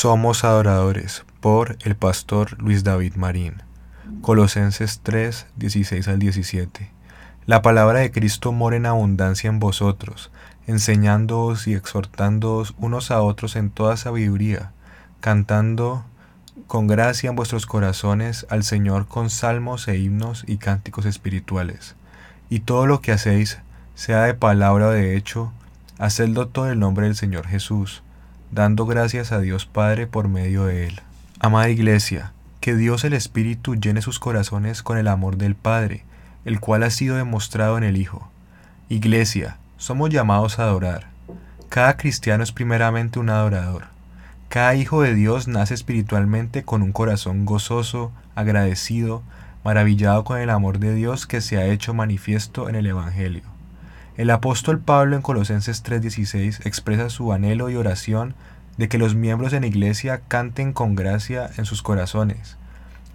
Somos adoradores por el pastor Luis David Marín. Colosenses 3, 16 al 17. La palabra de Cristo mora en abundancia en vosotros, enseñándoos y exhortándoos unos a otros en toda sabiduría, cantando con gracia en vuestros corazones al Señor con salmos e himnos y cánticos espirituales. Y todo lo que hacéis, sea de palabra o de hecho, hacedlo todo el nombre del Señor Jesús dando gracias a Dios Padre por medio de él. Amada Iglesia, que Dios el Espíritu llene sus corazones con el amor del Padre, el cual ha sido demostrado en el Hijo. Iglesia, somos llamados a adorar. Cada cristiano es primeramente un adorador. Cada hijo de Dios nace espiritualmente con un corazón gozoso, agradecido, maravillado con el amor de Dios que se ha hecho manifiesto en el Evangelio. El apóstol Pablo en Colosenses 3:16 expresa su anhelo y oración de que los miembros de la iglesia canten con gracia en sus corazones,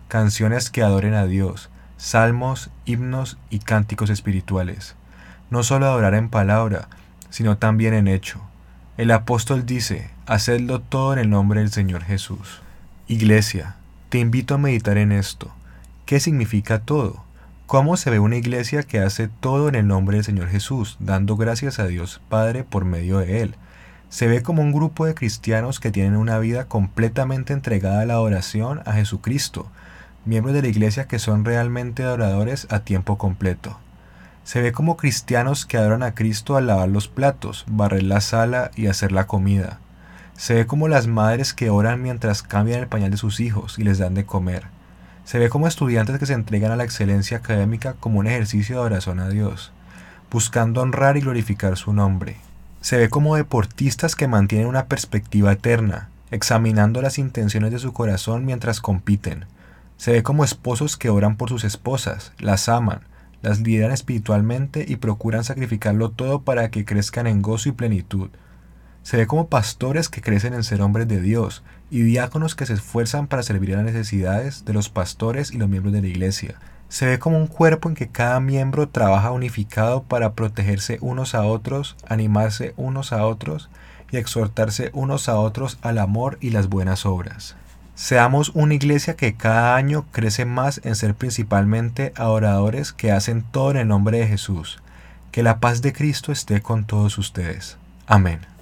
canciones que adoren a Dios, salmos, himnos y cánticos espirituales. No solo adorar en palabra, sino también en hecho. El apóstol dice, hacedlo todo en el nombre del Señor Jesús. Iglesia, te invito a meditar en esto. ¿Qué significa todo? ¿Cómo se ve una iglesia que hace todo en el nombre del Señor Jesús, dando gracias a Dios Padre por medio de Él? Se ve como un grupo de cristianos que tienen una vida completamente entregada a la adoración a Jesucristo, miembros de la iglesia que son realmente adoradores a tiempo completo. Se ve como cristianos que adoran a Cristo al lavar los platos, barrer la sala y hacer la comida. Se ve como las madres que oran mientras cambian el pañal de sus hijos y les dan de comer. Se ve como estudiantes que se entregan a la excelencia académica como un ejercicio de oración a Dios, buscando honrar y glorificar su nombre. Se ve como deportistas que mantienen una perspectiva eterna, examinando las intenciones de su corazón mientras compiten. Se ve como esposos que oran por sus esposas, las aman, las lideran espiritualmente y procuran sacrificarlo todo para que crezcan en gozo y plenitud. Se ve como pastores que crecen en ser hombres de Dios y diáconos que se esfuerzan para servir a las necesidades de los pastores y los miembros de la iglesia. Se ve como un cuerpo en que cada miembro trabaja unificado para protegerse unos a otros, animarse unos a otros y exhortarse unos a otros al amor y las buenas obras. Seamos una iglesia que cada año crece más en ser principalmente adoradores que hacen todo en el nombre de Jesús. Que la paz de Cristo esté con todos ustedes. Amén.